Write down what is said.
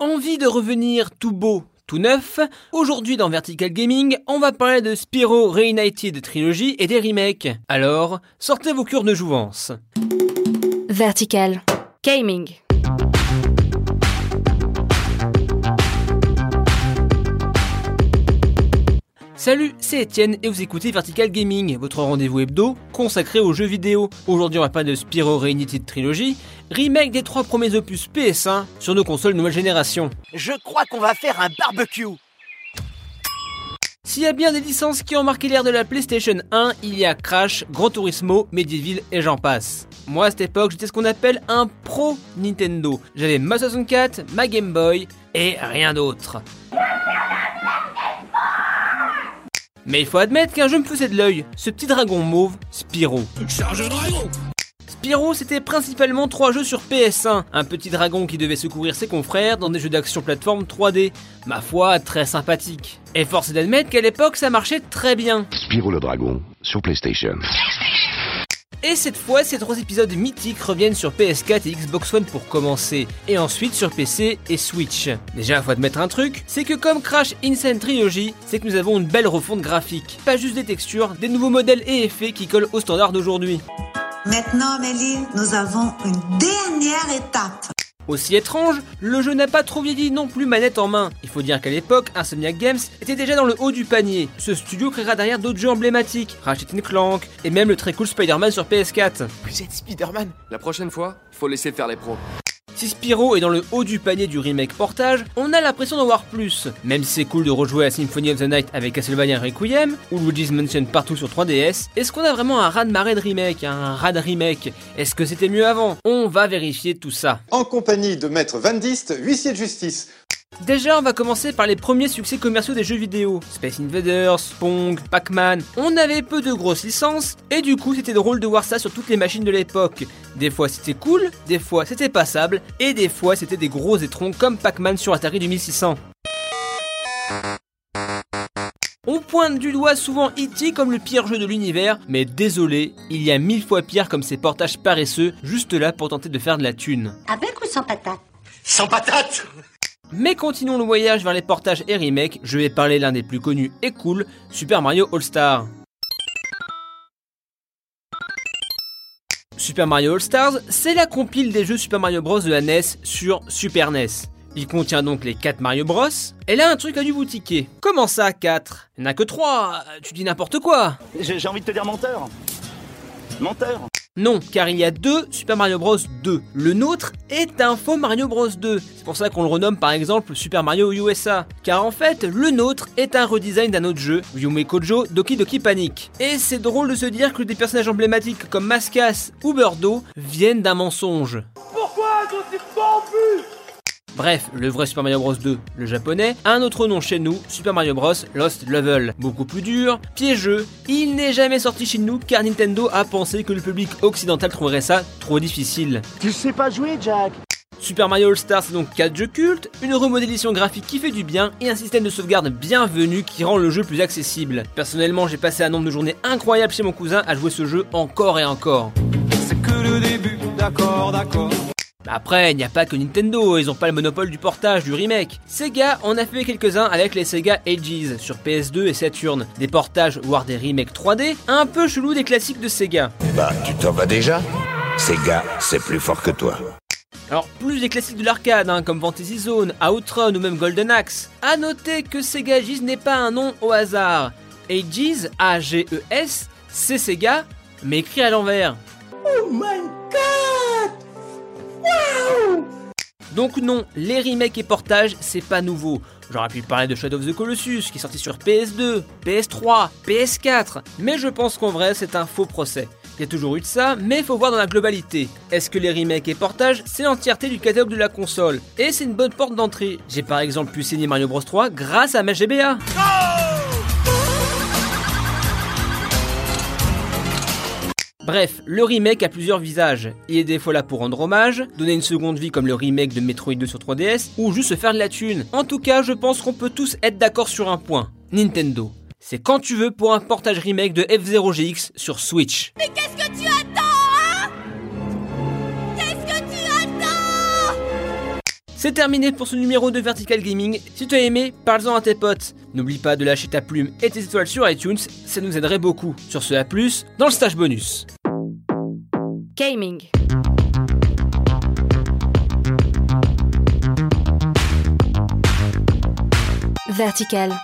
Envie de revenir tout beau, tout neuf? Aujourd'hui dans Vertical Gaming, on va parler de Spyro Reunited Trilogy et des remakes. Alors, sortez vos cures de jouvence. Vertical Gaming. Salut, c'est Étienne et vous écoutez Vertical Gaming, votre rendez-vous hebdo consacré aux jeux vidéo. Aujourd'hui on va parler de Spyro Reunited Trilogy, remake des trois premiers opus PS1 sur nos consoles nouvelle génération. Je crois qu'on va faire un barbecue. S'il y a bien des licences qui ont marqué l'ère de la PlayStation 1, il y a Crash, Gran Turismo, Medieval et j'en passe. Moi à cette époque j'étais ce qu'on appelle un pro Nintendo. J'avais ma 64, ma Game Boy et rien d'autre. Mais il faut admettre qu'un jeu me faisait de l'œil, ce petit dragon mauve, Spyro. Charge dragon Spyro, c'était principalement trois jeux sur PS1. Un petit dragon qui devait secourir ses confrères dans des jeux d'action plateforme 3D. Ma foi, très sympathique. Et force est d'admettre qu'à l'époque, ça marchait très bien. Spyro le dragon sur PlayStation. Et cette fois, ces trois épisodes mythiques reviennent sur PS4 et Xbox One pour commencer, et ensuite sur PC et Switch. Déjà, faut admettre un truc, c'est que comme Crash Insane Trilogy, c'est que nous avons une belle refonte graphique. Pas juste des textures, des nouveaux modèles et effets qui collent aux standards d'aujourd'hui. Maintenant, Amélie, nous avons une dernière étape. Aussi étrange, le jeu n'a pas trop vieilli non plus manette en main. Il faut dire qu'à l'époque, Insomniac Games était déjà dans le haut du panier. Ce studio créera derrière d'autres jeux emblématiques, Ratchet Clank, et même le très cool Spider-Man sur PS4. Vous êtes Spider-Man? La prochaine fois, faut laisser faire les pros. Si Spyro est dans le haut du panier du remake portage, on a l'impression d'en voir plus. Même si c'est cool de rejouer à Symphony of the Night avec Castlevania Requiem, ou Luigi's Mansion partout sur 3DS, est-ce qu'on a vraiment un raz-de-marée de remake, un raz de remake? Est-ce que c'était mieux avant? On va vérifier tout ça. En compagnie de Maître Van Dist, huissier de justice. Déjà, on va commencer par les premiers succès commerciaux des jeux vidéo. Space Invaders, Pong, Pac-Man. On avait peu de grosses licences, et du coup, c'était drôle de voir ça sur toutes les machines de l'époque. Des fois, c'était cool, des fois, c'était passable, et des fois, c'était des gros étrons comme Pac-Man sur Atari 2600. On pointe du doigt souvent E.T. comme le pire jeu de l'univers, mais désolé, il y a mille fois pire comme ces portages paresseux, juste là pour tenter de faire de la thune. Avec ou sans patate? Sans patate Mais continuons le voyage vers les portages et remakes, je vais parler l'un des plus connus et cool, Super Mario All-Star. Super Mario All-Stars, c'est la compile des jeux Super Mario Bros de la NES sur Super NES. Il contient donc les 4 Mario Bros. Et là, un truc a dû vous tiquer. Comment ça, 4 Il n'y en a que 3 Tu dis n'importe quoi J'ai j'ai envie de te dire menteur. Menteur. Non, car il y a deux Super Mario Bros 2. Le nôtre est un faux Mario Bros 2. C'est pour ça qu'on le renomme par exemple Super Mario USA. Car en fait, le nôtre est un redesign d'un autre jeu, Yume Kojo Doki Doki Panic. Et c'est drôle de se dire que des personnages emblématiques comme Mascas ou Birdo viennent d'un mensonge. Bref, le vrai Super Mario Bros 2, le japonais, a un autre nom chez nous, Super Mario Bros Lost Level. Beaucoup plus dur, piégeux, il n'est jamais sorti chez nous car Nintendo a pensé que le public occidental trouverait ça trop difficile. Tu sais pas jouer, Jack. Super Mario All-Star c'est donc 4 jeux cultes, une remodélisation graphique qui fait du bien et un système de sauvegarde bienvenu qui rend le jeu plus accessible. Personnellement j'ai passé un nombre de journées incroyable chez mon cousin à jouer ce jeu encore et encore. C'est que le début, d'accord, d'accord. Après, il n'y a pas que Nintendo, ils ont pas le monopole du portage, du remake. Sega en a fait quelques-uns avec les Sega Ages sur PS2 et Saturn. Des portages, voire des remakes 3D, un peu chelou des classiques de Sega. Bah, tu t'en vas déjà? Sega, c'est plus fort que toi. Alors, plus des classiques de l'arcade, hein, comme Fantasy Zone, Outrun ou même Golden Axe. A noter que Sega Ages n'est pas un nom au hasard. Ages, A-G-E-S, c'est Sega, mais écrit à l'envers. Donc non, les remakes et portages, c'est pas nouveau. J'aurais pu parler de Shadow of the Colossus, qui est sorti sur PS2, PS3, PS4, mais je pense qu'en vrai, c'est un faux procès. Il y a toujours eu de ça, mais faut voir dans la globalité. Est-ce que les remakes et portages, c'est l'entièreté du catalogue de la console? Et c'est une bonne porte d'entrée. J'ai par exemple pu saigner Mario Bros 3 grâce à ma GBA. Bref, le remake a plusieurs visages. Il est des fois là pour rendre hommage, donner une seconde vie comme le remake de Metroid 2 sur 3DS, ou juste se faire de la thune. En tout cas, je pense qu'on peut tous être d'accord sur un point. Nintendo. C'est quand tu veux pour un portage remake de F0GX sur Switch. Mais qu'est-ce que tu attends, hein? Qu'est-ce que tu attends? C'est terminé pour ce numéro de Vertical Gaming. Si tu as aimé, parle-en à tes potes. N'oublie pas de lâcher ta plume et tes étoiles sur iTunes, ça nous aiderait beaucoup. Sur ce, à plus dans le stage bonus. Gaming. Vertical.